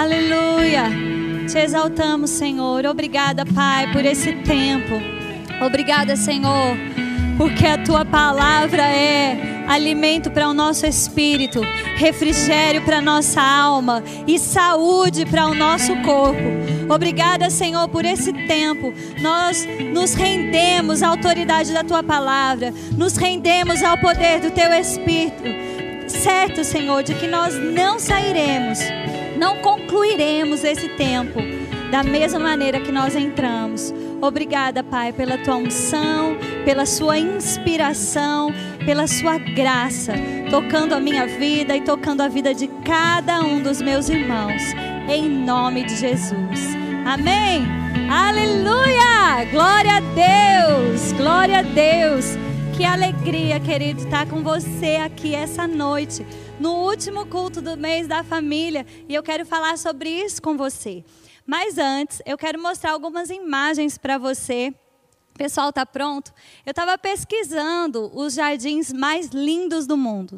Aleluia. Te exaltamos, Senhor. Obrigada, Pai, por esse tempo. Obrigada, Senhor, porque a tua palavra é alimento para o nosso espírito, refrigério para nossa alma e saúde para o nosso corpo. Obrigada, Senhor, por esse tempo. Nós nos rendemos à autoridade da tua palavra, nos rendemos ao poder do teu espírito. Certo, Senhor, de que nós não sairemos, não concluiremos esse tempo da mesma maneira que nós entramos. Obrigada, Pai, pela tua unção, pela sua inspiração, pela sua graça, tocando a minha vida e tocando a vida de cada um dos meus irmãos, em nome de Jesus. Amém. Aleluia! Glória a Deus! Glória a Deus! Que alegria, querido, estar com você aqui essa noite, no último culto do mês da família, e eu quero falar sobre isso com você. Mas antes, eu quero mostrar algumas imagens para você. O pessoal está pronto? Eu estava pesquisando os jardins mais lindos do mundo.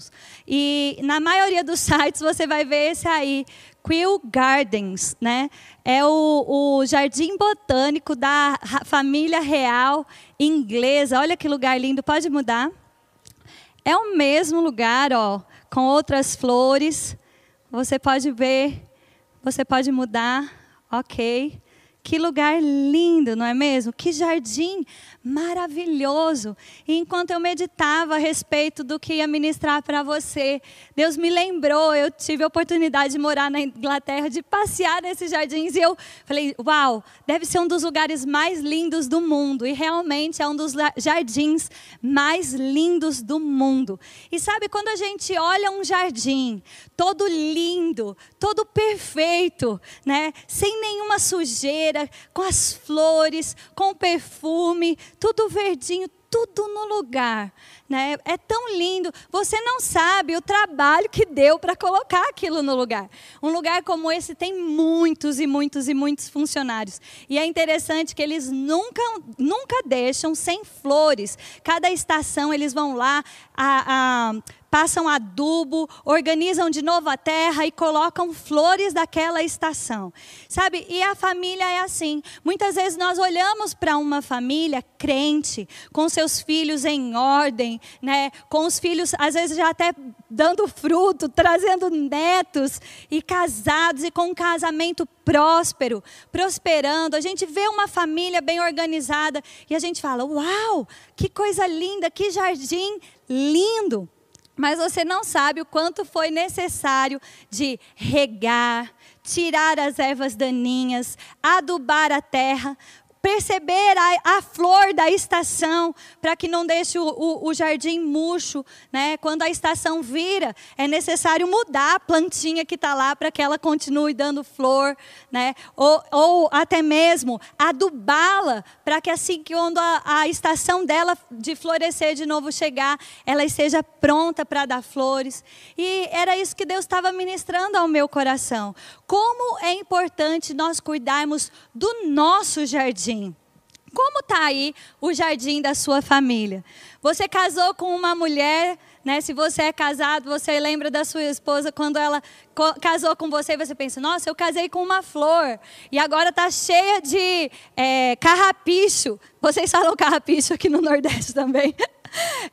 E na maioria dos sites você vai ver esse aí, Quill Gardens, né? É o, o jardim botânico da família real inglesa. Olha que lugar lindo, pode mudar? É o mesmo lugar, ó, com outras flores. Você pode ver, você pode mudar. Ok. Que lugar lindo, não é mesmo? Que jardim maravilhoso. E enquanto eu meditava a respeito do que ia ministrar para você, Deus me lembrou, eu tive a oportunidade de morar na Inglaterra, de passear nesses jardins, e eu falei: Uau, deve ser um dos lugares mais lindos do mundo. E realmente é um dos jardins mais lindos do mundo. E sabe, quando a gente olha um jardim, todo lindo, todo perfeito, né? sem nenhuma sujeira, com as flores, com perfume, tudo verdinho, tudo no lugar. Né? É tão lindo. Você não sabe o trabalho que deu para colocar aquilo no lugar. Um lugar como esse tem muitos e muitos e muitos funcionários. E é interessante que eles nunca, nunca deixam sem flores. Cada estação eles vão lá a, a passam adubo, organizam de novo a terra e colocam flores daquela estação. Sabe? E a família é assim. Muitas vezes nós olhamos para uma família crente, com seus filhos em ordem, né? Com os filhos às vezes já até dando fruto, trazendo netos e casados e com um casamento próspero, prosperando. A gente vê uma família bem organizada e a gente fala: "Uau, que coisa linda, que jardim lindo". Mas você não sabe o quanto foi necessário de regar, tirar as ervas daninhas, adubar a terra, perceber a, a, flor da estação, para que não deixe o, o, o, jardim murcho. Né? Quando a estação vira, é necessário mudar a plantinha que está lá para que ela continue dando flor. Né? Ou, ou até mesmo adubá-la, para que assim que quando a, a estação dela de florescer de novo chegar, ela esteja pronta para dar flores. E era isso que Deus estava ministrando ao meu coração. Como é importante nós cuidarmos do nosso jardim. Como está aí o jardim da sua família? Você casou com uma mulher, né? Se você é casado, você lembra da sua esposa quando ela casou com você, você pensa: Nossa, eu casei com uma flor e agora está cheia de é, carrapicho. Vocês falam carrapicho aqui no Nordeste também?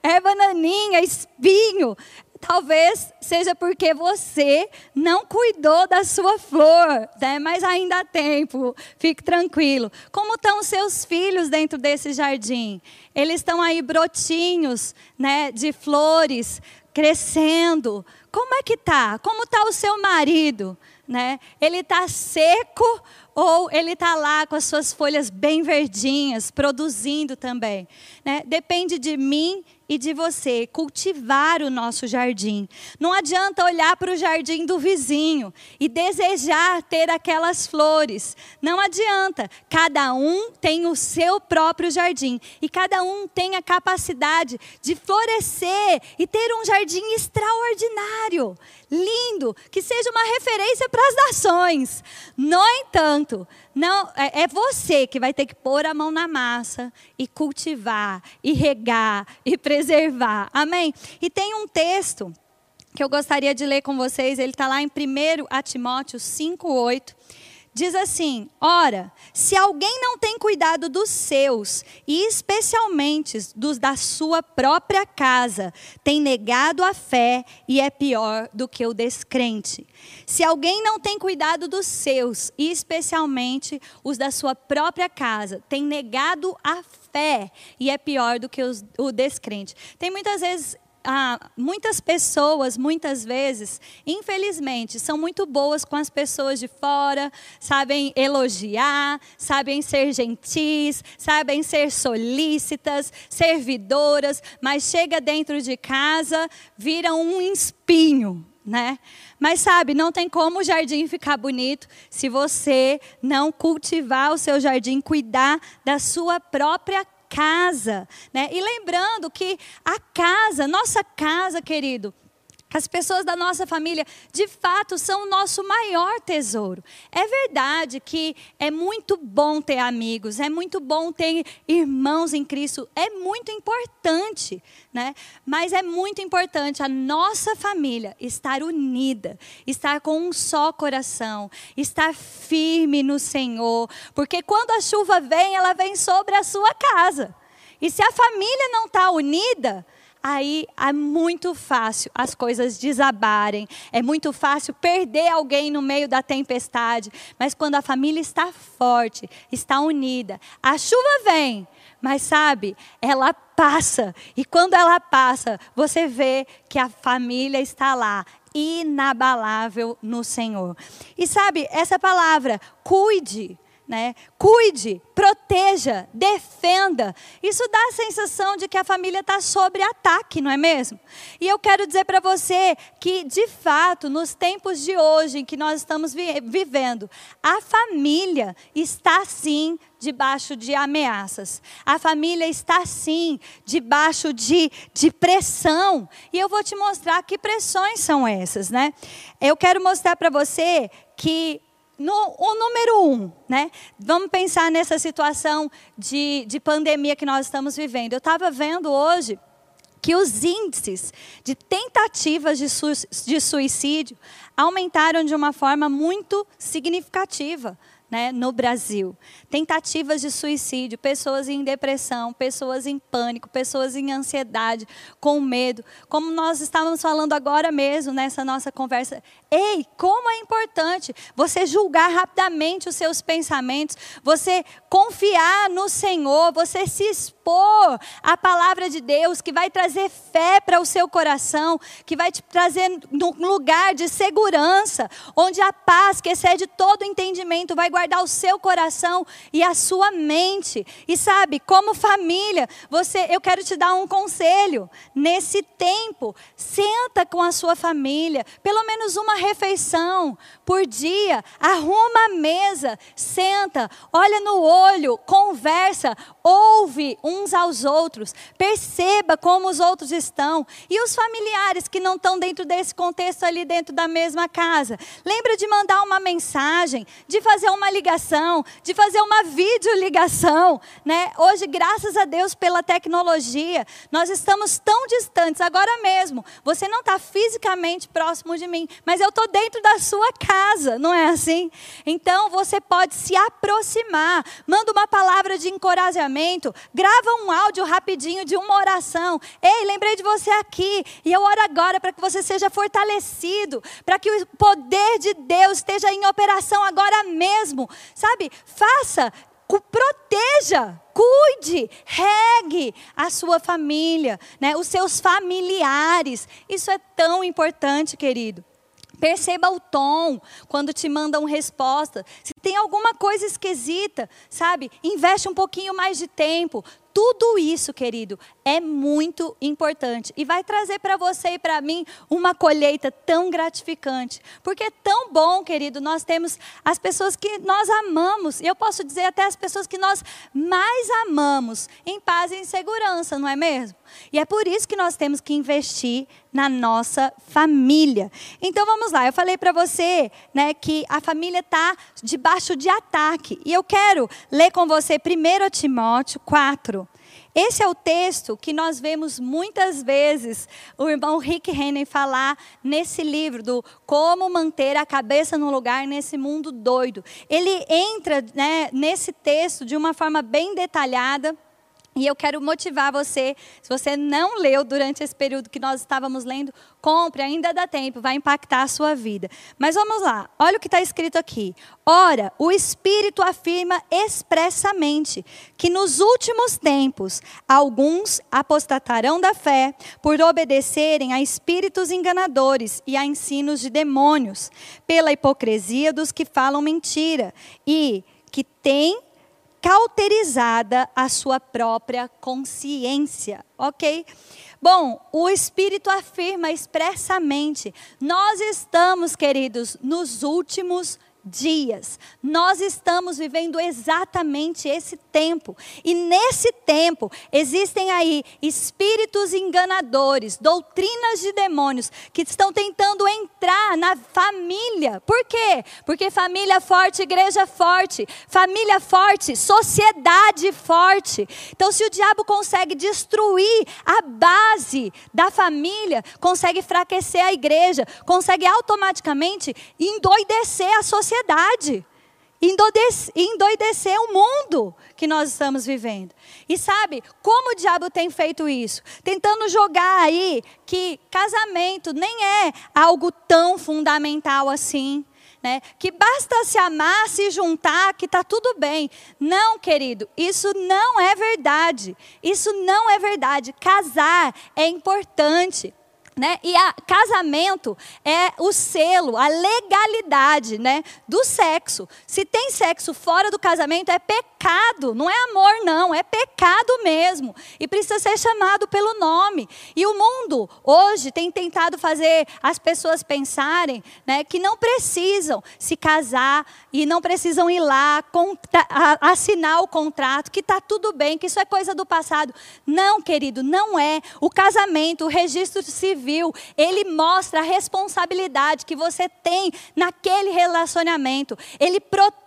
É bananinha, espinho. Talvez seja porque você não cuidou da sua flor, né? mas ainda há tempo, fique tranquilo. Como estão os seus filhos dentro desse jardim? Eles estão aí brotinhos né, de flores, crescendo. Como é que tá? Como está o seu marido? Né? Ele está seco ou ele está lá com as suas folhas bem verdinhas, produzindo também? Né? Depende de mim e de você cultivar o nosso jardim. Não adianta olhar para o jardim do vizinho e desejar ter aquelas flores. Não adianta. Cada um tem o seu próprio jardim e cada um tem a capacidade de florescer e ter um jardim extraordinário, lindo, que seja uma referência para as nações. No entanto, não, é, é, você que vai ter que pôr a mão na massa e cultivar, e regar, e preservar. Amém? E tem um texto que eu gostaria de ler com vocês, ele está lá em 1 Timóteo 5,8. Diz assim: Ora, se alguém não tem cuidado dos seus, e especialmente dos da sua própria casa, tem negado a fé e é pior do que o descrente. Se alguém não tem cuidado dos seus, e especialmente os da sua própria casa, tem negado a fé e é pior do que os, o descrente. Tem muitas vezes ah, muitas pessoas, muitas vezes, infelizmente, são muito boas com as pessoas de fora, sabem elogiar, sabem ser gentis, sabem ser solícitas, servidoras, mas chega dentro de casa, viram um espinho, né? Mas sabe, não tem como o jardim ficar bonito se você não cultivar o seu jardim, cuidar da sua própria casa, né? E lembrando que a casa, nossa casa, querido, as pessoas da nossa família, de fato, são o nosso maior tesouro. É verdade que é muito bom ter amigos, é muito bom ter irmãos em Cristo, é muito importante, né? Mas é muito importante a nossa família estar unida, estar com um só coração, estar firme no Senhor, porque quando a chuva vem, ela vem sobre a sua casa. E se a família não está unida, aí é muito fácil as coisas desabarem, é muito fácil perder alguém no meio da tempestade. Mas quando a família está forte, está unida, a chuva vem, mas sabe, ela passa. E quando ela passa, você vê que a família está lá, inabalável no Senhor. E sabe, essa palavra, cuide né? Cuide, proteja, defenda. Isso dá a sensação de que a família está sob ataque, não é mesmo? E eu quero dizer para você que, de fato, nos tempos de hoje em que nós estamos vi vivendo, a família está sim debaixo de ameaças. A família está sim debaixo de, de pressão. E eu vou te mostrar que pressões são essas, né? Eu quero mostrar para você que no, o número um, né? Vamos pensar nessa situação de, de pandemia que nós estamos vivendo. Eu estava vendo hoje que os índices de tentativas de, su de suicídio aumentaram de uma forma muito significativa né, no Brasil. Tentativas de suicídio, pessoas em depressão, pessoas em pânico, pessoas em ansiedade, com medo. Como nós estávamos falando agora mesmo nessa nossa conversa. Ei, como é importante você julgar rapidamente os seus pensamentos, você confiar no Senhor, você se expor à palavra de Deus, que vai trazer fé para o seu coração, que vai te trazer num lugar de segurança, onde a paz que excede todo entendimento vai guardar o seu coração e a sua mente. E sabe, como família, você, eu quero te dar um conselho. Nesse tempo, senta com a sua família, pelo menos uma refeição por dia, arruma a mesa, senta, olha no olho, conversa, ouve uns aos outros, perceba como os outros estão. E os familiares que não estão dentro desse contexto ali dentro da mesma casa, lembra de mandar uma mensagem, de fazer uma ligação, de fazer uma videoligação, né? Hoje, graças a Deus pela tecnologia, nós estamos tão distantes agora mesmo. Você não está fisicamente próximo de mim, mas eu estou dentro da sua casa não é assim? Então você pode se aproximar, manda uma palavra de encorajamento, grava um áudio rapidinho de uma oração. Ei, lembrei de você aqui e eu oro agora para que você seja fortalecido, para que o poder de Deus esteja em operação agora mesmo. Sabe? Faça proteja, cuide, regue a sua família, né? os seus familiares. Isso é tão importante, querido. Perceba o tom quando te mandam resposta. Se tem alguma coisa esquisita, sabe? Investe um pouquinho mais de tempo. Tudo isso, querido, é muito importante e vai trazer para você e para mim uma colheita tão gratificante. Porque é tão bom, querido, nós temos as pessoas que nós amamos, e eu posso dizer até as pessoas que nós mais amamos, em paz e em segurança, não é mesmo? E é por isso que nós temos que investir na nossa família. Então vamos lá, eu falei para você né, que a família está debaixo de ataque. E eu quero ler com você 1 Timóteo 4. Esse é o texto que nós vemos muitas vezes o irmão Rick Henry falar nesse livro do Como Manter a Cabeça no Lugar nesse Mundo Doido. Ele entra né, nesse texto de uma forma bem detalhada. E eu quero motivar você, se você não leu durante esse período que nós estávamos lendo, compre, ainda dá tempo, vai impactar a sua vida. Mas vamos lá, olha o que está escrito aqui. Ora, o Espírito afirma expressamente que nos últimos tempos alguns apostatarão da fé por obedecerem a espíritos enganadores e a ensinos de demônios, pela hipocrisia dos que falam mentira e que têm cauterizada a sua própria consciência, ok? Bom, o Espírito afirma expressamente: nós estamos, queridos, nos últimos dias. Nós estamos vivendo exatamente esse tempo. E nesse tempo existem aí espíritos enganadores, doutrinas de demônios que estão tentando entrar na família. Por quê? Porque família forte, igreja forte, família forte, sociedade forte. Então se o diabo consegue destruir a base da família, consegue enfraquecer a igreja, consegue automaticamente endoidecer a sociedade sociedade, endoidecer o mundo que nós estamos vivendo. E sabe como o diabo tem feito isso? Tentando jogar aí que casamento nem é algo tão fundamental assim. Né? Que basta se amar, se juntar, que está tudo bem. Não, querido, isso não é verdade. Isso não é verdade. Casar é importante. Né? E a casamento é o selo, a legalidade né, do sexo. Se tem sexo fora do casamento, é pecado, não é amor, não, é pecado mesmo. E precisa ser chamado pelo nome. E o mundo hoje tem tentado fazer as pessoas pensarem né, que não precisam se casar e não precisam ir lá assinar o contrato, que está tudo bem, que isso é coisa do passado. Não, querido, não é. O casamento, o registro civil civil, ele mostra a responsabilidade que você tem naquele relacionamento. Ele protege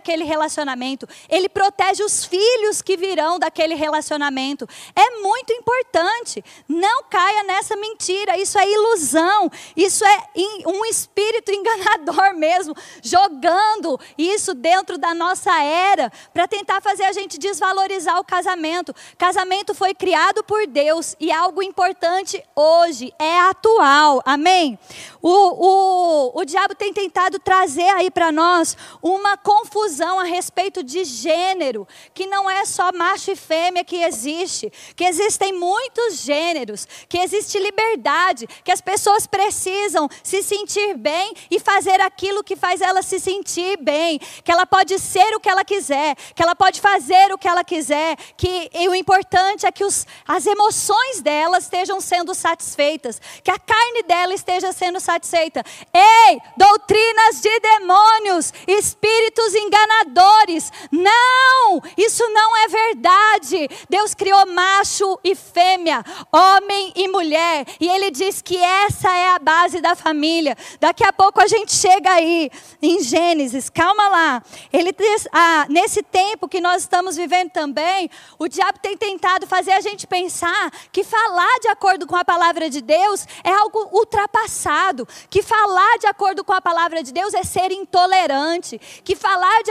aquele relacionamento, ele protege os filhos que virão daquele relacionamento. É muito importante. Não caia nessa mentira, isso é ilusão, isso é um espírito enganador mesmo, jogando isso dentro da nossa era para tentar fazer a gente desvalorizar o casamento. Casamento foi criado por Deus e algo importante hoje é atual. Amém? O, o, o diabo tem tentado trazer aí para nós uma confusão a respeito de gênero, que não é só macho e fêmea que existe, que existem muitos gêneros, que existe liberdade, que as pessoas precisam se sentir bem e fazer aquilo que faz ela se sentir bem, que ela pode ser o que ela quiser, que ela pode fazer o que ela quiser, que o importante é que os, as emoções dela estejam sendo satisfeitas, que a carne dela esteja sendo satisfeita. Ei, doutrinas de demônios, espíritos enganadores. Não, isso não é verdade. Deus criou macho e fêmea, homem e mulher, e ele diz que essa é a base da família. Daqui a pouco a gente chega aí em Gênesis, calma lá. Ele ah, nesse tempo que nós estamos vivendo também, o diabo tem tentado fazer a gente pensar que falar de acordo com a palavra de Deus é algo ultrapassado. Que falar de acordo com a palavra de Deus é ser intolerante. Que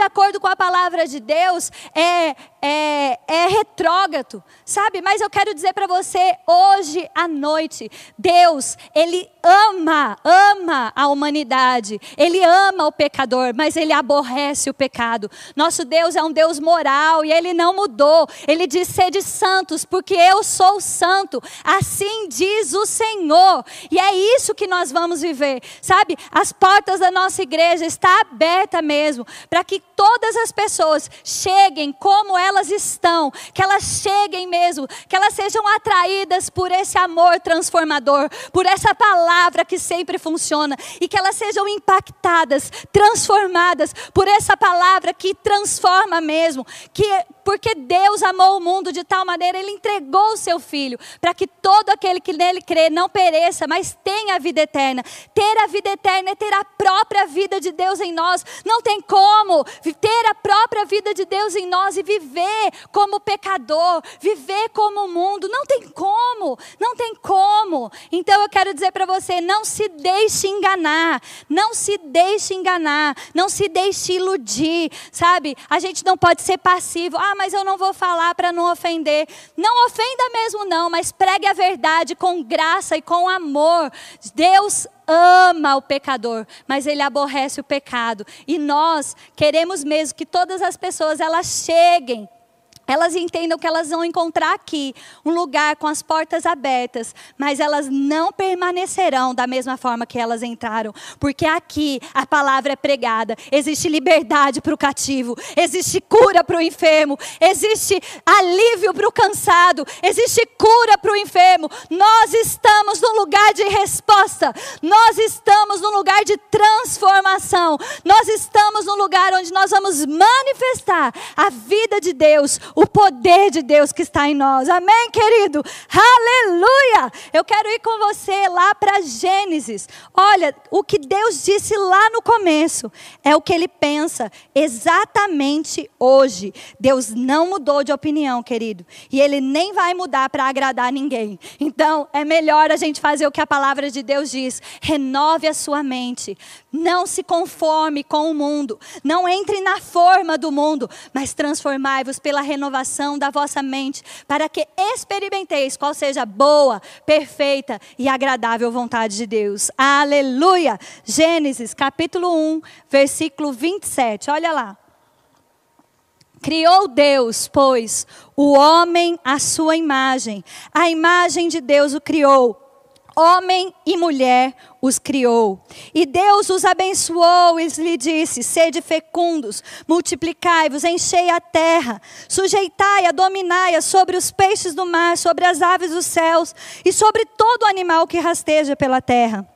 de acordo com a palavra de Deus é, é, é retrógrado, sabe? Mas eu quero dizer para você, hoje à noite, Deus, Ele ama, ama a humanidade, Ele ama o pecador, mas Ele aborrece o pecado. Nosso Deus é um Deus moral e Ele não mudou. Ele diz: sede santos, porque eu sou santo. Assim diz o Senhor. E é isso que nós vamos viver, sabe? As portas da nossa igreja estão abertas mesmo, para que todas as pessoas cheguem como elas estão, que elas cheguem mesmo, que elas sejam atraídas por esse amor transformador, por essa palavra que sempre funciona, e que elas sejam impactadas, transformadas por essa palavra que transforma mesmo, que porque Deus amou o mundo de tal maneira, Ele entregou o seu Filho, para que todo aquele que nele crê não pereça, mas tenha a vida eterna. Ter a vida eterna é ter a própria vida de Deus em nós. Não tem como como ter a própria vida de Deus em nós e viver como pecador, viver como o mundo. Não tem como, não tem como. Então eu quero dizer para você: não se deixe enganar, não se deixe enganar, não se deixe iludir, sabe? A gente não pode ser passivo. Ah, mas eu não vou falar para não ofender. Não ofenda mesmo, não, mas pregue a verdade com graça e com amor. Deus ama o pecador, mas ele aborrece o pecado. E nós queremos mesmo que todas as pessoas elas cheguem elas entendam que elas vão encontrar aqui um lugar com as portas abertas, mas elas não permanecerão da mesma forma que elas entraram, porque aqui a palavra é pregada, existe liberdade para o cativo, existe cura para o enfermo, existe alívio para o cansado, existe cura para o enfermo. Nós estamos no lugar de resposta, nós estamos no lugar de transformação, nós estamos no lugar onde nós vamos manifestar a vida de Deus o poder de Deus que está em nós. Amém, querido? Aleluia! Eu quero ir com você lá para Gênesis. Olha, o que Deus disse lá no começo é o que ele pensa exatamente hoje. Deus não mudou de opinião, querido. E ele nem vai mudar para agradar ninguém. Então, é melhor a gente fazer o que a palavra de Deus diz. Renove a sua mente. Não se conforme com o mundo. Não entre na forma do mundo, mas transformai-vos pela renovação da vossa mente, para que experimenteis qual seja a boa, perfeita e agradável vontade de Deus. Aleluia! Gênesis capítulo 1, versículo 27. Olha lá. Criou Deus, pois, o homem à sua imagem. A imagem de Deus o criou homem e mulher os criou. E Deus os abençoou e lhe disse: Sede fecundos, multiplicai-vos, enchei a terra, sujeitai-a, dominai-a sobre os peixes do mar, sobre as aves dos céus e sobre todo animal que rasteja pela terra.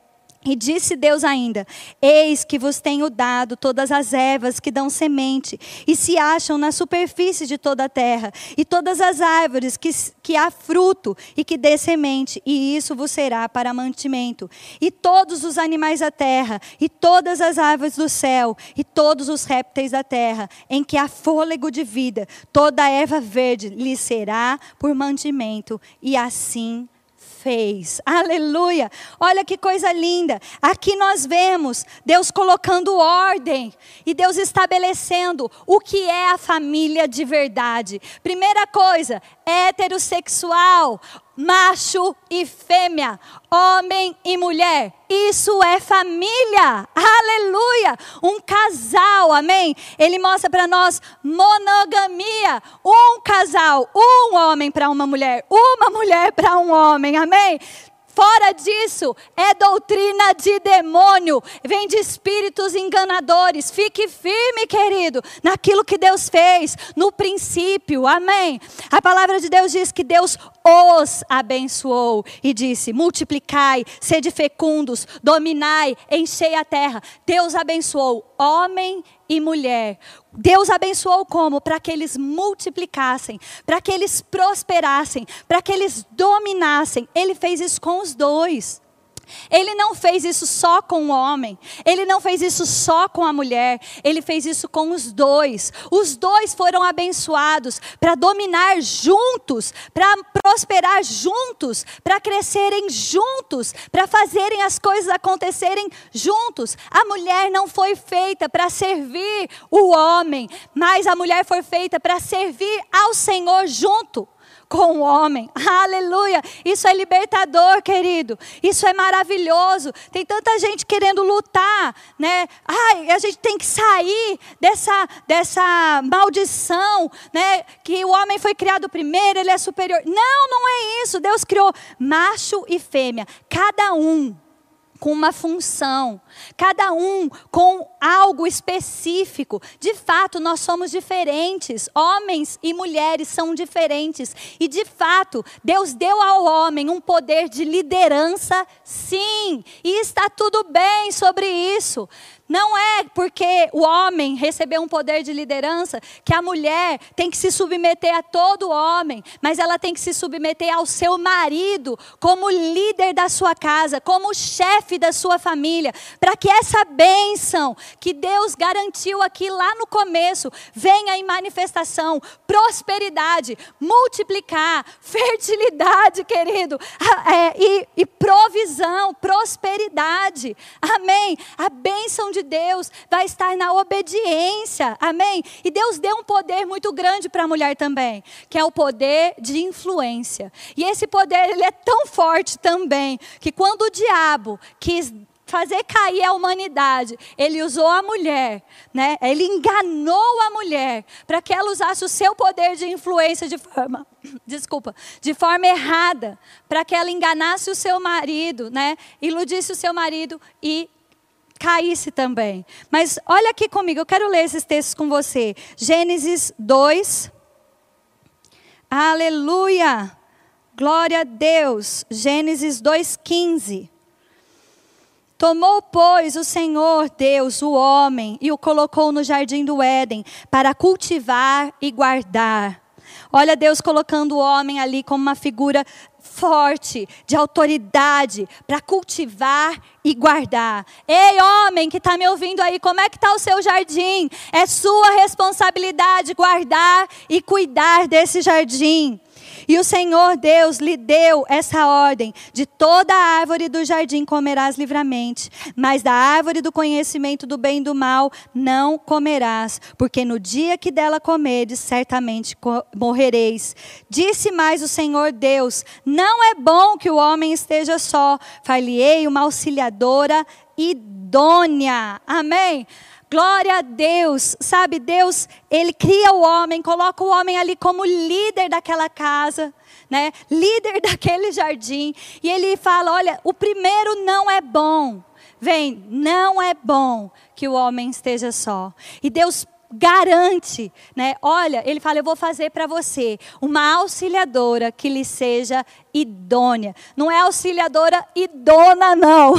E disse Deus ainda: Eis que vos tenho dado todas as ervas que dão semente e se acham na superfície de toda a terra, e todas as árvores que, que há fruto e que dê semente, e isso vos será para mantimento. E todos os animais da terra, e todas as árvores do céu, e todos os répteis da terra, em que há fôlego de vida, toda a erva verde lhe será por mantimento, e assim fez. Aleluia! Olha que coisa linda. Aqui nós vemos Deus colocando ordem e Deus estabelecendo o que é a família de verdade. Primeira coisa, heterossexual, macho e fêmea, homem e mulher. Isso é família. Aleluia! Um casal, amém? Ele mostra para nós monogamia. Um casal, um homem para uma mulher, uma mulher para um homem, amém? Fora disso, é doutrina de demônio, vem de espíritos enganadores. Fique firme, querido, naquilo que Deus fez, no princípio, amém. A palavra de Deus diz que Deus os abençoou e disse: multiplicai, sede fecundos, dominai, enchei a terra. Deus abençoou homem e mulher. Deus abençoou como? Para que eles multiplicassem, para que eles prosperassem, para que eles dominassem. Ele fez isso com os dois. Ele não fez isso só com o homem, ele não fez isso só com a mulher, ele fez isso com os dois. Os dois foram abençoados para dominar juntos, para prosperar juntos, para crescerem juntos, para fazerem as coisas acontecerem juntos. A mulher não foi feita para servir o homem, mas a mulher foi feita para servir ao Senhor junto com o homem. Aleluia! Isso é libertador, querido. Isso é maravilhoso. Tem tanta gente querendo lutar, né? Ai, a gente tem que sair dessa dessa maldição, né? Que o homem foi criado primeiro, ele é superior. Não, não é isso. Deus criou macho e fêmea, cada um com uma função, cada um com algo específico. De fato, nós somos diferentes. Homens e mulheres são diferentes. E de fato, Deus deu ao homem um poder de liderança, sim. E está tudo bem sobre isso. Não é porque o homem recebeu um poder de liderança que a mulher tem que se submeter a todo homem, mas ela tem que se submeter ao seu marido como líder da sua casa, como chefe da sua família, para que essa bênção que Deus garantiu aqui lá no começo venha em manifestação, prosperidade, multiplicar, fertilidade, querido, é, e, e provisão, prosperidade. Amém. A bênção de Deus vai estar na obediência. Amém? E Deus deu um poder muito grande para a mulher também, que é o poder de influência. E esse poder ele é tão forte também que quando o diabo quis fazer cair a humanidade, ele usou a mulher, né? Ele enganou a mulher para que ela usasse o seu poder de influência de forma, desculpa, de forma errada, para que ela enganasse o seu marido, né? Iludisse o seu marido e caísse também. Mas olha aqui comigo, eu quero ler esses textos com você. Gênesis 2. Aleluia! Glória a Deus. Gênesis 2:15. Tomou, pois, o Senhor Deus o homem e o colocou no jardim do Éden para cultivar e guardar. Olha Deus colocando o homem ali como uma figura forte, de autoridade, para cultivar e guardar. Ei, homem que está me ouvindo aí, como é que está o seu jardim? É sua responsabilidade guardar e cuidar desse jardim. E o Senhor Deus lhe deu essa ordem: de toda a árvore do jardim comerás livremente, mas da árvore do conhecimento do bem e do mal não comerás, porque no dia que dela comeres, certamente morrereis. Disse mais o Senhor Deus: Não é bom que o homem esteja só, far-lhe-ei uma auxiliadora idônea. Amém? Glória a Deus, sabe? Deus, ele cria o homem, coloca o homem ali como líder daquela casa, né? Líder daquele jardim, e ele fala: "Olha, o primeiro não é bom. Vem, não é bom que o homem esteja só". E Deus garante, né? Olha, ele fala: "Eu vou fazer para você uma auxiliadora que lhe seja idônea. Não é auxiliadora idona não.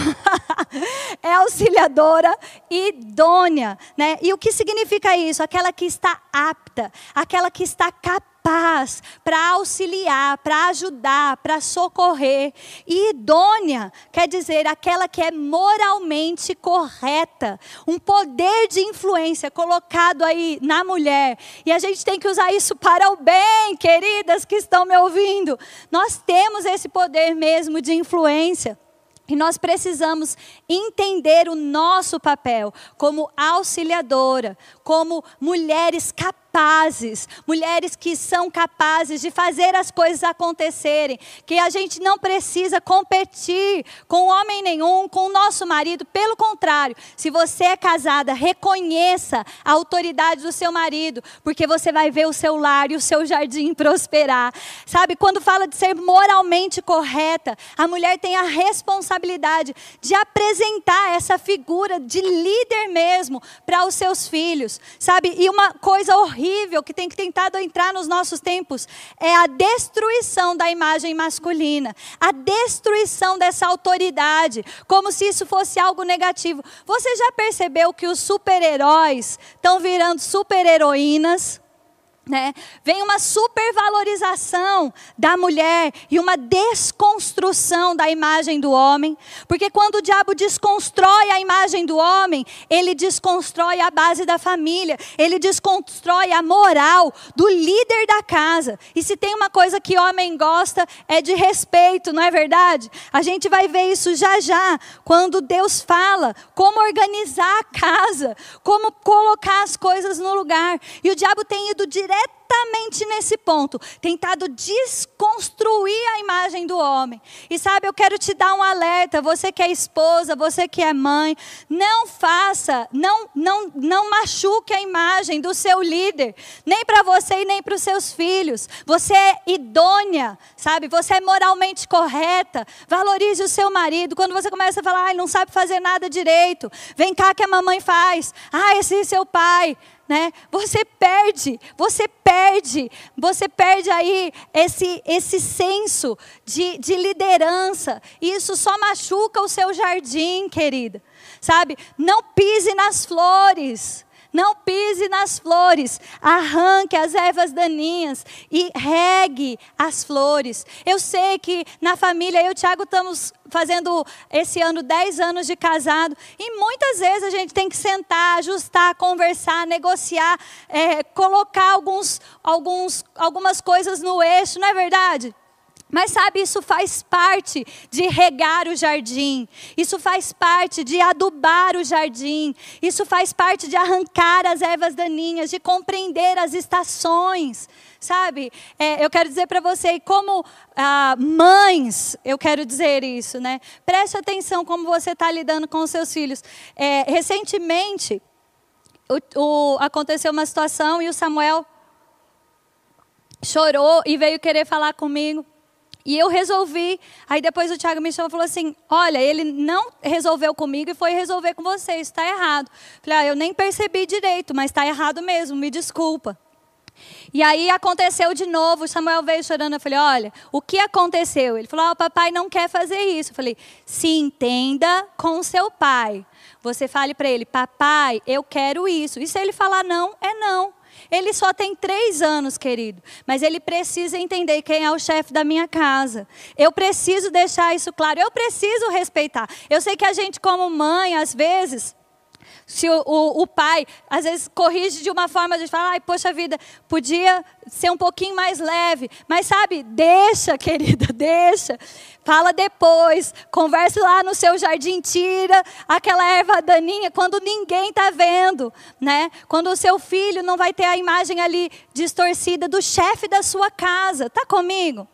é auxiliadora idônea, né? E o que significa isso? Aquela que está apta, aquela que está capaz capaz para auxiliar, para ajudar, para socorrer. E idônea quer dizer aquela que é moralmente correta, um poder de influência colocado aí na mulher. E a gente tem que usar isso para o bem, queridas que estão me ouvindo. Nós temos esse poder mesmo de influência. E nós precisamos entender o nosso papel como auxiliadora, como mulheres capazes capazes, mulheres que são capazes de fazer as coisas acontecerem, que a gente não precisa competir com homem nenhum, com o nosso marido, pelo contrário, se você é casada, reconheça a autoridade do seu marido, porque você vai ver o seu lar e o seu jardim prosperar. Sabe, quando fala de ser moralmente correta, a mulher tem a responsabilidade de apresentar essa figura de líder mesmo para os seus filhos, sabe? E uma coisa horrível horrível que tem tentado entrar nos nossos tempos é a destruição da imagem masculina, a destruição dessa autoridade, como se isso fosse algo negativo. Você já percebeu que os super-heróis estão virando super-heroínas? Né? Vem uma supervalorização da mulher e uma desconstrução da imagem do homem, porque quando o diabo desconstrói a imagem do homem, ele desconstrói a base da família, ele desconstrói a moral do líder da casa. E se tem uma coisa que homem gosta é de respeito, não é verdade? A gente vai ver isso já já, quando Deus fala como organizar a casa, como colocar as coisas no lugar. E o diabo tem ido direto let exatamente nesse ponto, tentado desconstruir a imagem do homem. E sabe, eu quero te dar um alerta, você que é esposa, você que é mãe, não faça, não não não machuque a imagem do seu líder, nem para você e nem para os seus filhos. Você é idônea, sabe? Você é moralmente correta. Valorize o seu marido. Quando você começa a falar, ele não sabe fazer nada direito. Vem cá que a mamãe faz. Ah, esse é seu pai né? Você perde, você perde perde, você perde aí esse, esse senso de, de liderança. Isso só machuca o seu jardim, querida. Sabe? Não pise nas flores. Não pise nas flores, arranque as ervas daninhas e regue as flores. Eu sei que na família, eu e o Tiago estamos fazendo esse ano 10 anos de casado e muitas vezes a gente tem que sentar, ajustar, conversar, negociar, é, colocar alguns, alguns, algumas coisas no eixo, não é verdade? Mas sabe, isso faz parte de regar o jardim, isso faz parte de adubar o jardim, isso faz parte de arrancar as ervas daninhas, de compreender as estações, sabe? É, eu quero dizer para você, como ah, mães, eu quero dizer isso, né? Preste atenção como você está lidando com os seus filhos. É, recentemente, o, o, aconteceu uma situação e o Samuel chorou e veio querer falar comigo. E eu resolvi. Aí depois o Tiago me chamou e falou assim: Olha, ele não resolveu comigo e foi resolver com você. Isso está errado. Falei: Ah, eu nem percebi direito, mas está errado mesmo, me desculpa. E aí aconteceu de novo, o Samuel veio chorando, eu falei, olha, o que aconteceu? Ele falou, oh, papai não quer fazer isso. Eu falei, se entenda com seu pai. Você fale para ele, papai, eu quero isso. E se ele falar não, é não. Ele só tem três anos, querido, mas ele precisa entender quem é o chefe da minha casa. Eu preciso deixar isso claro, eu preciso respeitar. Eu sei que a gente, como mãe, às vezes, se o, o, o, pai, às vezes, corrige de uma forma, a gente fala, ai, poxa vida, podia ser um pouquinho mais leve. Mas sabe, deixa, querida, deixa. Fala depois, converse lá no seu jardim, tira aquela erva daninha quando ninguém está vendo, né? Quando o seu filho não vai ter a imagem ali distorcida do chefe da sua casa. Tá comigo?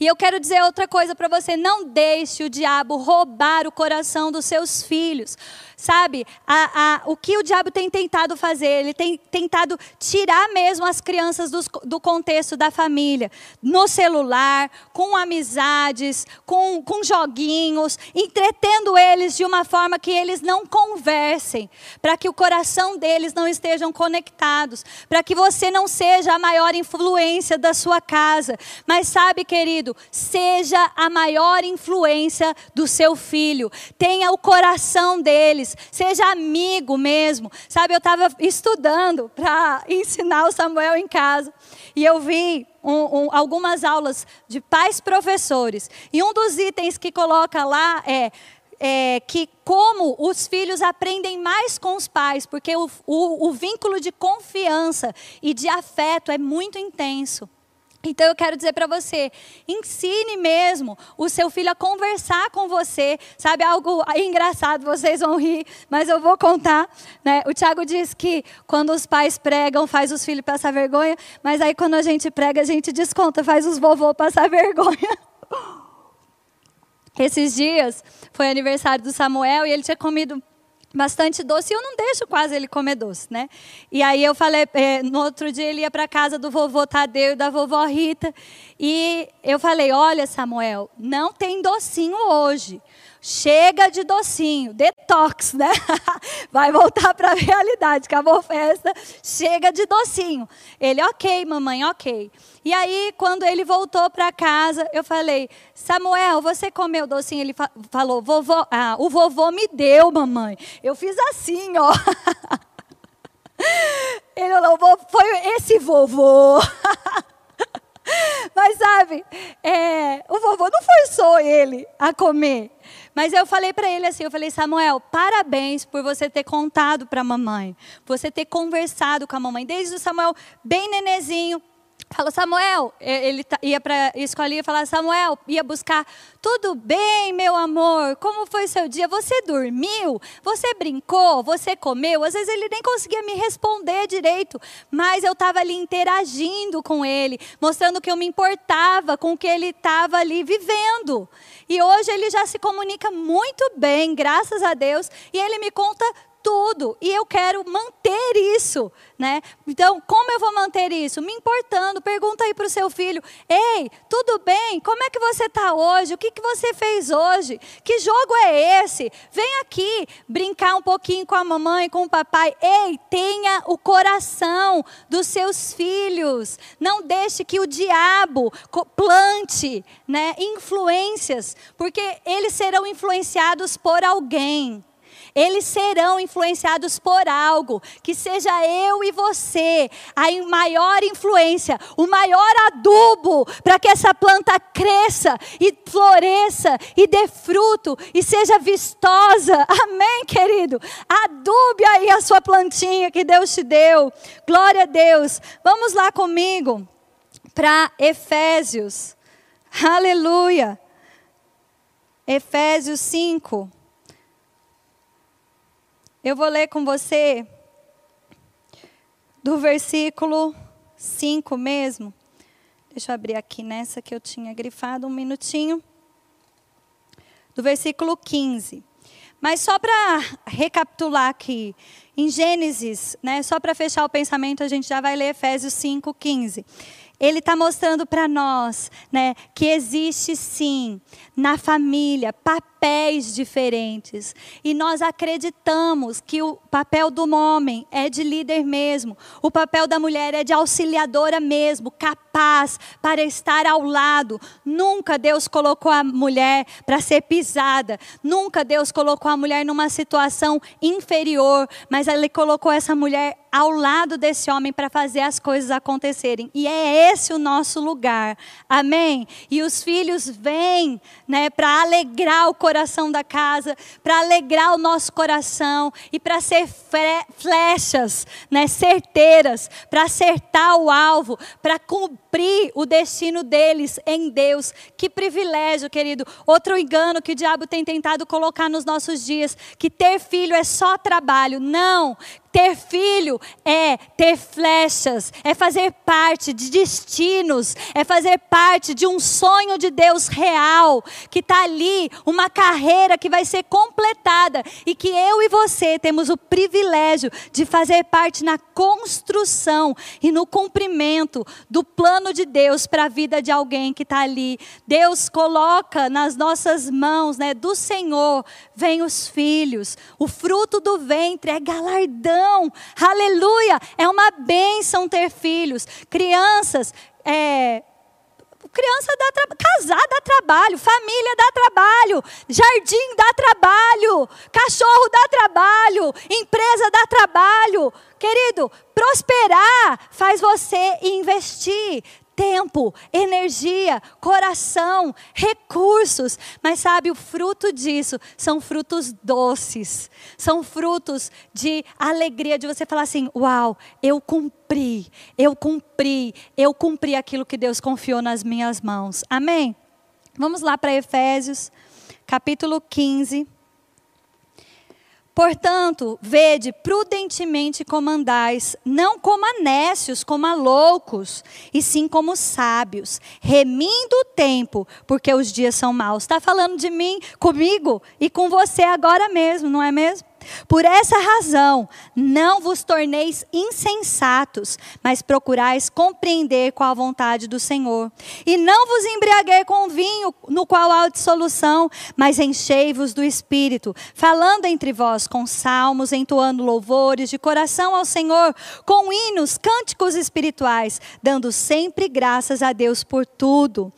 E eu quero dizer outra coisa para você: não deixe o diabo roubar o coração dos seus filhos. Sabe, a, a, o que o diabo tem tentado fazer? Ele tem tentado tirar mesmo as crianças do, do contexto da família, no celular, com amizades, com, com joguinhos, entretendo eles de uma forma que eles não conversem, para que o coração deles não estejam conectados, para que você não seja a maior influência da sua casa. Mas sabe, querido, seja a maior influência do seu filho, tenha o coração seja amigo mesmo. Sabe, eu estava estudando para ensinar o Samuel em casa e eu vi um, um, algumas aulas de pais professores e um dos itens que coloca lá é é, que como os filhos aprendem mais com os pais, porque o, o, o, vínculo de confiança e de afeto é muito intenso. Então eu quero dizer para você, ensine mesmo o seu filho a conversar com você. Sabe algo engraçado, vocês vão rir, mas eu vou contar. Né? O Tiago diz que quando os pais pregam, faz os filhos passar vergonha, mas aí quando a gente prega, a gente desconta, faz os vovô passar vergonha. Esses dias foi aniversário do Samuel e ele tinha comido bastante doce e eu não deixo quase ele comer doce, né? E aí eu falei, é, no outro dia ele ia para casa do vovô Tadeu e da vovó Rita e eu falei, olha Samuel, não tem docinho hoje. Chega de docinho, detox, né? Vai voltar para a realidade. Acabou a festa, chega de docinho. Ele, ok, mamãe, ok. E aí, quando ele voltou para casa, eu falei: Samuel, você comeu docinho? Ele fa falou: vovô, ah, o vovô me deu, mamãe. Eu fiz assim, ó. Ele falou: foi esse vovô. Mas sabe, é, o vovô não forçou ele a comer. Mas eu falei para ele assim, eu falei, Samuel, parabéns por você ter contado para a mamãe, você ter conversado com a mamãe, desde o Samuel bem nenezinho, Fala, Samuel, ele ia para a escolinha e falava, Samuel, ia buscar, tudo bem, meu amor, como foi seu dia? Você dormiu? Você brincou? Você comeu? Às vezes ele nem conseguia me responder direito, mas eu estava ali interagindo com ele, mostrando que eu me importava com o que ele estava ali vivendo. E hoje ele já se comunica muito bem, graças a Deus, e ele me conta tudo e eu quero manter isso, né? Então, como eu vou manter isso? Me importando. Pergunta aí para o seu filho: Ei, tudo bem? Como é que você está hoje? O que, que você fez hoje? Que jogo é esse? Vem aqui brincar um pouquinho com a mamãe, com o papai. Ei, tenha o coração dos seus filhos. Não deixe que o diabo plante, né, influências, porque eles serão influenciados por alguém eles serão influenciados por algo, que seja eu e você, a maior influência, o maior adubo para que essa planta cresça e floresça e dê fruto e seja vistosa. Amém, querido? Adube aí a sua plantinha que Deus te deu. Glória a Deus. Vamos lá comigo para Efésios. Aleluia. Efésios 5. Eu vou ler com você do versículo 5 mesmo. Deixa eu abrir aqui nessa que eu tinha grifado um minutinho. Do versículo 15. Mas só para recapitular aqui, em Gênesis, né, só para fechar o pensamento, a gente já vai ler Efésios 5, 15 ele está mostrando para nós né, que existe sim na família papéis diferentes. E nós acreditamos que o papel do homem é de líder mesmo, o papel da mulher é de auxiliadora mesmo, capaz para estar ao lado. Nunca Deus colocou a mulher para ser pisada, nunca Deus colocou a mulher numa situação inferior, mas Ele colocou essa mulher ao lado desse homem para fazer as coisas acontecerem. E é esse o nosso lugar. Amém? E os filhos vêm, né, para alegrar o coração da casa, para alegrar o nosso coração e para ser flechas, né, certeiras, para acertar o alvo, para cumprir o destino deles em Deus. Que privilégio, querido. Outro engano que o diabo tem tentado colocar nos nossos dias, que ter filho é só trabalho. Não, ter filho é ter flechas, é fazer parte de destinos, é fazer parte de um sonho de Deus real, que está ali, uma carreira que vai ser completada e que eu e você temos o privilégio de fazer parte na construção e no cumprimento do plano de Deus para a vida de alguém que está ali. Deus coloca nas nossas mãos, né, do Senhor, vem os filhos, o fruto do ventre é galardão Aleluia! É uma bênção ter filhos. Crianças, é, criança dá casar dá trabalho, família dá trabalho, jardim dá trabalho, cachorro dá trabalho, empresa dá trabalho. Querido, prosperar faz você investir, tempo, energia, coração, recursos. Mas sabe, o fruto disso são frutos doces, são frutos de alegria, de você falar assim: Uau, eu cumpri, eu cumpri, eu cumpri aquilo que Deus confiou nas minhas mãos. Amém? Vamos lá para Efésios, capítulo 15. Portanto, vede prudentemente como andais, não como a nécios, como a loucos, e sim como sábios, remindo o tempo, porque os dias são maus. Está falando de mim, comigo e com você agora mesmo, não é mesmo? Por essa razão, não vos torneis insensatos, mas procurais compreender qual a vontade do Senhor. E não vos embriaguei com vinho, no qual há dissolução, mas enchei-vos do Espírito, falando entre vós com salmos, entoando louvores de coração ao Senhor, com hinos, cânticos espirituais, dando sempre graças a Deus por tudo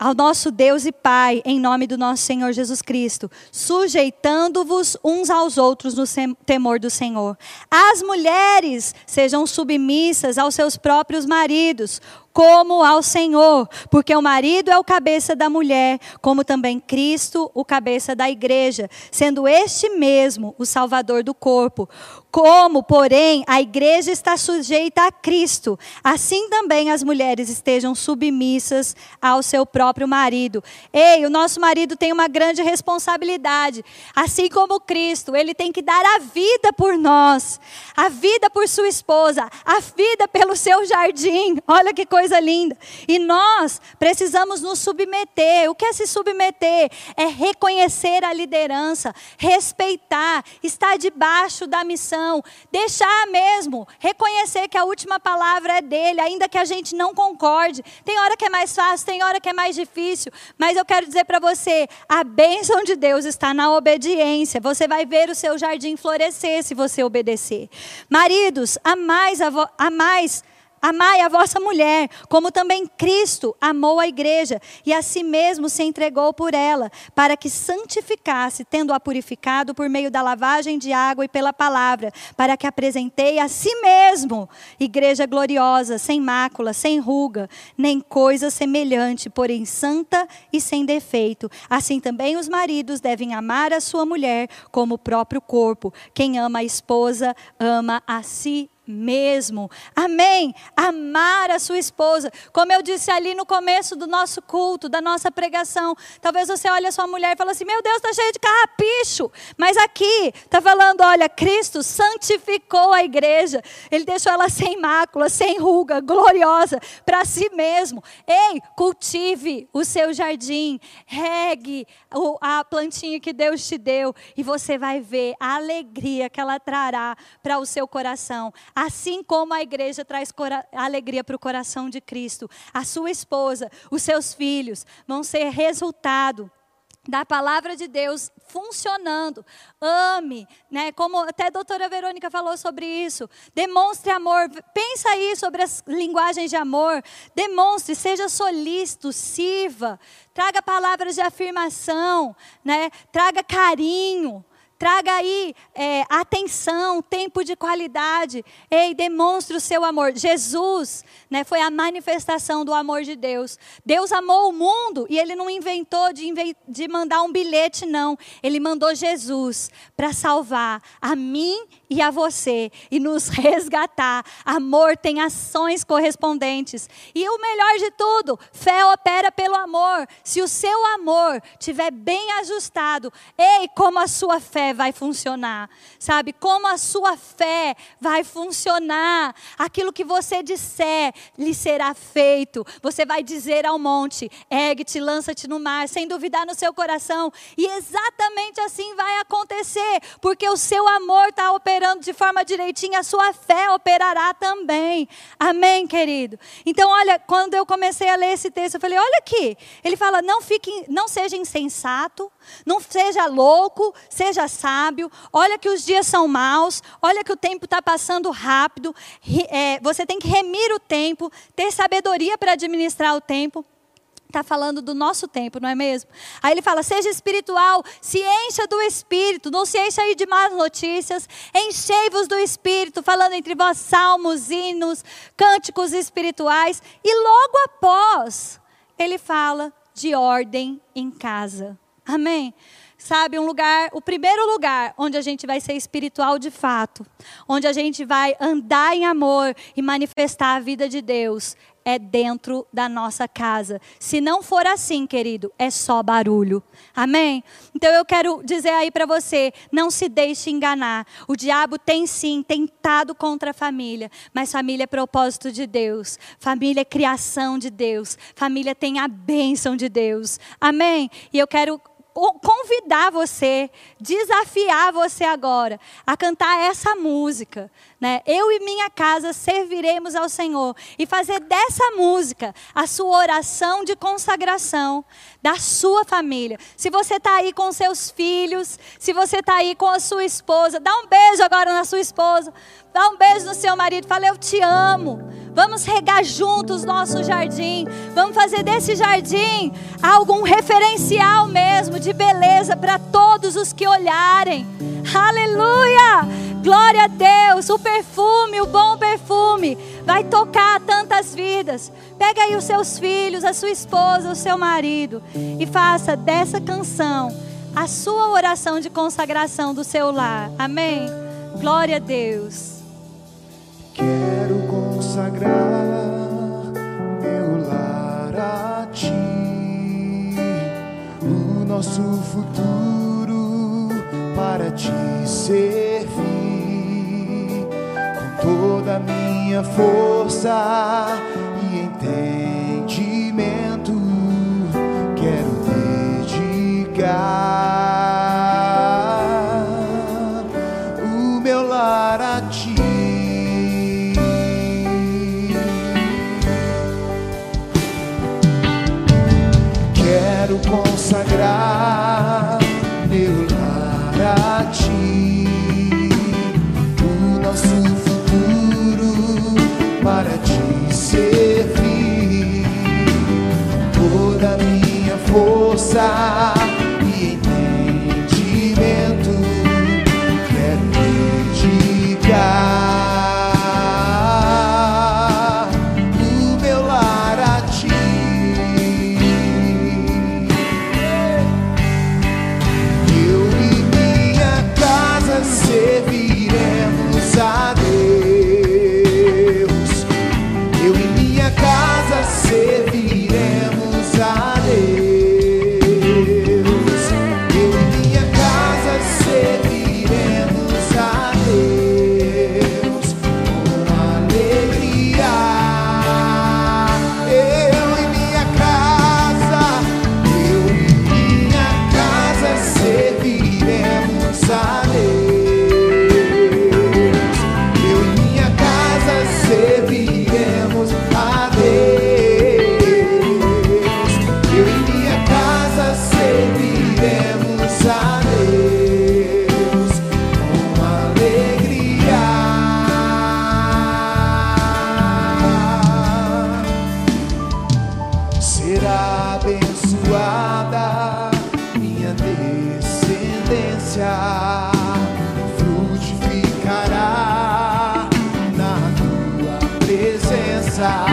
ao nosso Deus e Pai, em nome do nosso Senhor Jesus Cristo, sujeitando-vos uns aos outros no temor do Senhor. As mulheres sejam submissas aos seus próprios maridos, como ao Senhor, porque o marido é o cabeça da mulher, como também Cristo, o cabeça da igreja, sendo este mesmo o salvador do corpo. Como, porém, a igreja está sujeita a Cristo, assim também as mulheres estejam submissas ao seu próprio marido. Ei, o nosso marido tem uma grande responsabilidade. Assim como Cristo, ele tem que dar a vida por nós, a vida por sua esposa, a vida pelo seu jardim. Olha que coisa coisa linda. E nós precisamos nos submeter. O que é se submeter? É reconhecer a liderança, respeitar, estar debaixo da missão, deixar mesmo, reconhecer que a última palavra é dele, ainda que a gente não concorde. Tem hora que é mais fácil, tem hora que é mais difícil, mas eu quero dizer para você, a bênção de Deus está na obediência. Você vai ver o seu jardim florescer se você obedecer. Maridos, amais, a, amais Amai a vossa mulher, como também Cristo amou a igreja e a si mesmo se entregou por ela, para que santificasse, tendo-a purificado por meio da lavagem de água e pela palavra, para que apresentei a si mesmo, igreja gloriosa, sem mácula, sem ruga, nem coisa semelhante, porém santa e sem defeito. Assim também os maridos devem amar a sua mulher como o próprio corpo. Quem ama a esposa, ama a si mesmo. Amém? Amar a sua esposa. Como eu disse ali no começo do nosso culto, da nossa pregação. Talvez você olhe a sua mulher e fale assim: Meu Deus, está cheio de carrapicho. Mas aqui está falando: olha, Cristo santificou a igreja. Ele deixou ela sem mácula, sem ruga, gloriosa, para si mesmo. Ei, cultive o seu jardim, regue a plantinha que Deus te deu. E você vai ver a alegria que ela trará para o seu coração Assim como a igreja traz alegria para o coração de Cristo, a sua esposa, os seus filhos vão ser resultado da palavra de Deus funcionando. Ame, né? Como até a doutora Verônica falou sobre isso. Demonstre amor. Pensa aí sobre as linguagens de amor. Demonstre, seja solícito, sirva. Traga palavras de afirmação, né? Traga carinho. Traga aí é, atenção, tempo de qualidade. Ei, demonstre o seu amor. Jesus né, foi a manifestação do amor de Deus. Deus amou o mundo e ele não inventou de, de mandar um bilhete, não. Ele mandou Jesus para salvar a mim e a você e nos resgatar. Amor tem ações correspondentes. E o melhor de tudo, fé opera pelo amor. Se o seu amor tiver bem ajustado, ei, como a sua fé vai funcionar, sabe? Como a sua fé vai funcionar. Aquilo que você disser lhe será feito. Você vai dizer ao monte: ergue-te, lança-te no mar, sem duvidar no seu coração. E exatamente assim vai acontecer, porque o seu amor está operando de forma direitinha, a sua fé operará também. Amém, querido? Então, olha, quando eu comecei a ler esse texto, eu falei: olha aqui. Ele fala: não fique, não seja insensato, não seja louco, seja sábio. Olha que os dias são maus. Olha que o tempo está passando rápido. É, você tem que remir o tempo, ter sabedoria para administrar o tempo está falando do nosso tempo, não é mesmo? Aí ele fala: seja espiritual, se encha do espírito, não se encha aí de más notícias, enchei-vos do espírito, falando entre vós salmos, hinos, cânticos espirituais. E logo após, ele fala de ordem em casa. Amém? Sabe, um lugar, o primeiro lugar onde a gente vai ser espiritual de fato, onde a gente vai andar em amor e manifestar a vida de Deus, é dentro da nossa casa. Se não for assim, querido, é só barulho. Amém? Então eu quero dizer aí para você, não se deixe enganar. O diabo tem sim tentado contra a família, mas família é propósito de Deus. Família é criação de Deus. Família tem a bênção de Deus. Amém? E eu quero convidar você, desafiar você agora a cantar essa música. Né? Eu e minha casa serviremos ao Senhor. E fazer dessa música a sua oração de consagração da sua família. Se você está aí com seus filhos, se você está aí com a sua esposa, dá um beijo agora na sua esposa. Dá um beijo no seu marido. Fala, eu te amo. Vamos regar juntos nosso jardim. Vamos fazer desse jardim algum referencial mesmo de beleza para todos os que olharem. Aleluia! Glória a Deus! O perfume, o bom perfume, vai tocar tantas vidas. Pega aí os seus filhos, a sua esposa, o seu marido e faça dessa canção a sua oração de consagração do seu lar. Amém? Glória a Deus. Quero consagrar meu lar a ti, o nosso futuro para te servir toda a minha força e entendimento, quero dedicar o meu lar a ti. Quero consagrar presença.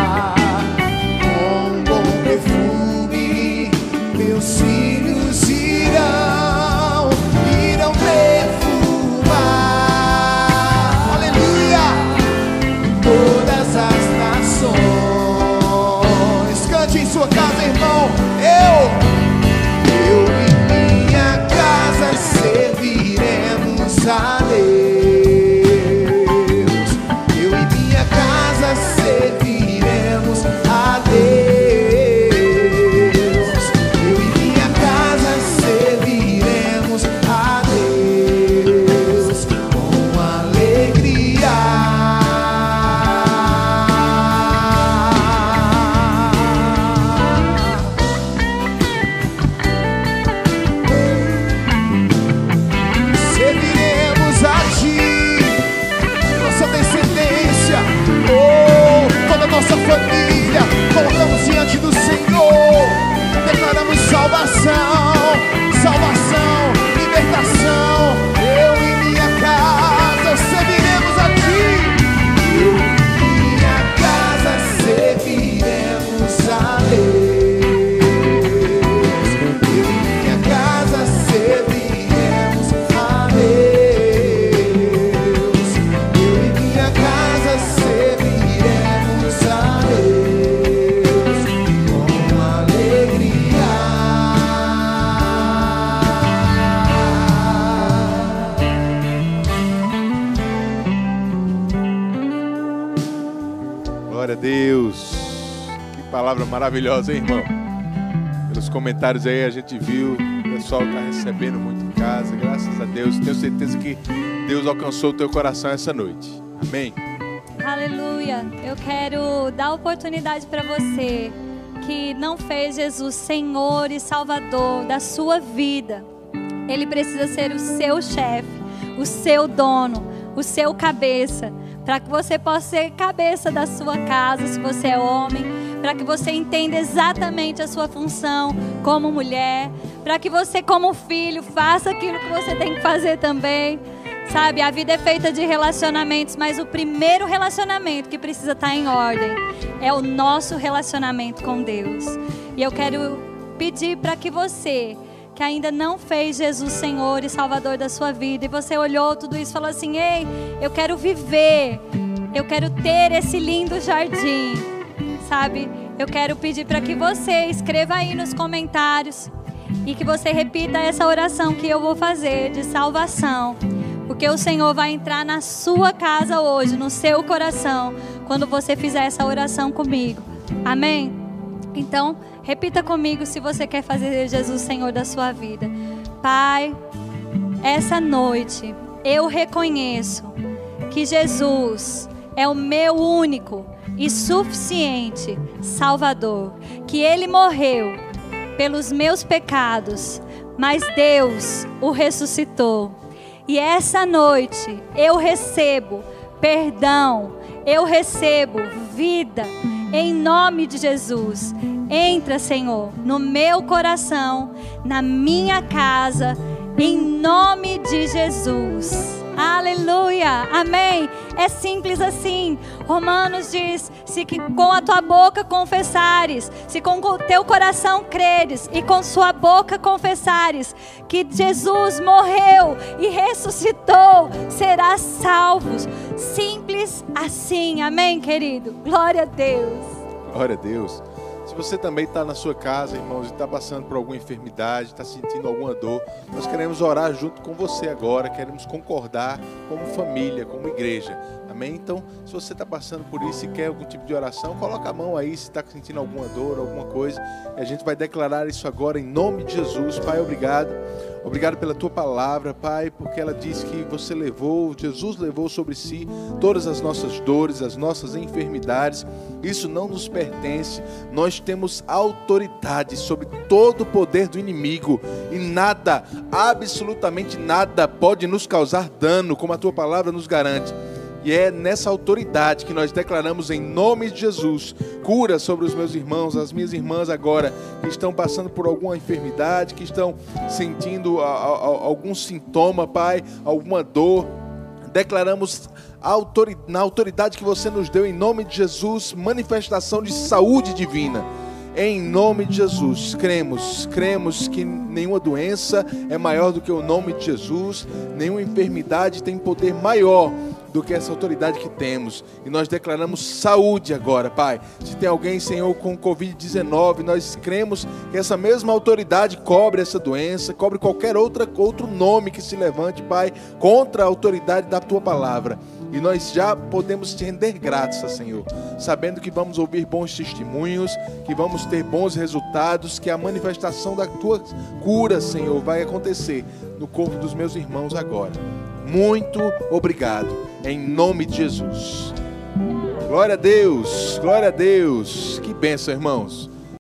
Maravilhosa, hein, irmão? Pelos comentários aí a gente viu, o pessoal está recebendo muito em casa, graças a Deus. Tenho certeza que Deus alcançou o teu coração essa noite. Amém. Aleluia. Eu quero dar oportunidade para você que não fez Jesus Senhor e Salvador da sua vida. Ele precisa ser o seu chefe, o seu dono, o seu cabeça, para que você possa ser cabeça da sua casa, se você é homem, para que você entenda exatamente a sua função como mulher, para que você como filho faça aquilo que você tem que fazer também. Sabe, a vida é feita de relacionamentos, mas o primeiro relacionamento que precisa estar em ordem é o nosso relacionamento com Deus. E eu quero pedir para que você, que ainda não fez Jesus Senhor e Salvador da sua vida, e você olhou tudo isso e falou assim: ei, eu quero viver, eu quero ter esse lindo jardim, sabe? Eu quero pedir para que você escreva aí nos comentários e que você repita essa oração que eu vou fazer de salvação. Porque o Senhor vai entrar na sua casa hoje, no seu coração, quando você fizer essa oração comigo. Amém? Então, repita comigo se você quer fazer Jesus Senhor da sua vida. Pai, essa noite eu reconheço que Jesus é o meu único e suficiente Salvador, que ele morreu pelos meus pecados, mas Deus o ressuscitou. E essa noite eu recebo perdão, eu recebo vida em nome de Jesus. Entra, Senhor, no meu coração, na minha casa, em nome de Jesus. Aleluia, amém. É simples assim. Romanos diz: se com a tua boca confessares, se com o teu coração creres e com sua boca confessares que Jesus morreu e ressuscitou, serás salvos. Simples assim, amém, querido. Glória a Deus. Glória a Deus. Você também está na sua casa, irmãos, e está passando por alguma enfermidade, está sentindo alguma dor, nós queremos orar junto com você agora, queremos concordar como família, como igreja. Amém? Então, se você está passando por isso e quer algum tipo de oração, coloca a mão aí se está sentindo alguma dor, alguma coisa. E a gente vai declarar isso agora em nome de Jesus. Pai, obrigado. Obrigado pela tua palavra, Pai, porque ela diz que você levou, Jesus levou sobre si todas as nossas dores, as nossas enfermidades. Isso não nos pertence. Nós temos autoridade sobre todo o poder do inimigo e nada, absolutamente nada pode nos causar dano, como a tua palavra nos garante. E é nessa autoridade que nós declaramos em nome de Jesus cura sobre os meus irmãos, as minhas irmãs agora que estão passando por alguma enfermidade, que estão sentindo algum sintoma, Pai, alguma dor. Declaramos na autoridade que você nos deu em nome de Jesus, manifestação de saúde divina. Em nome de Jesus, cremos, cremos que nenhuma doença é maior do que o nome de Jesus, nenhuma enfermidade tem poder maior do que essa autoridade que temos. E nós declaramos saúde agora, Pai. Se tem alguém, Senhor, com Covid-19, nós cremos que essa mesma autoridade cobre essa doença, cobre qualquer outra, outro nome que se levante, Pai, contra a autoridade da tua palavra. E nós já podemos te render graças, Senhor, sabendo que vamos ouvir bons testemunhos, que vamos ter bons resultados, que a manifestação da tua cura, Senhor, vai acontecer no corpo dos meus irmãos agora. Muito obrigado em nome de Jesus. Glória a Deus, glória a Deus. Que bênção, irmãos.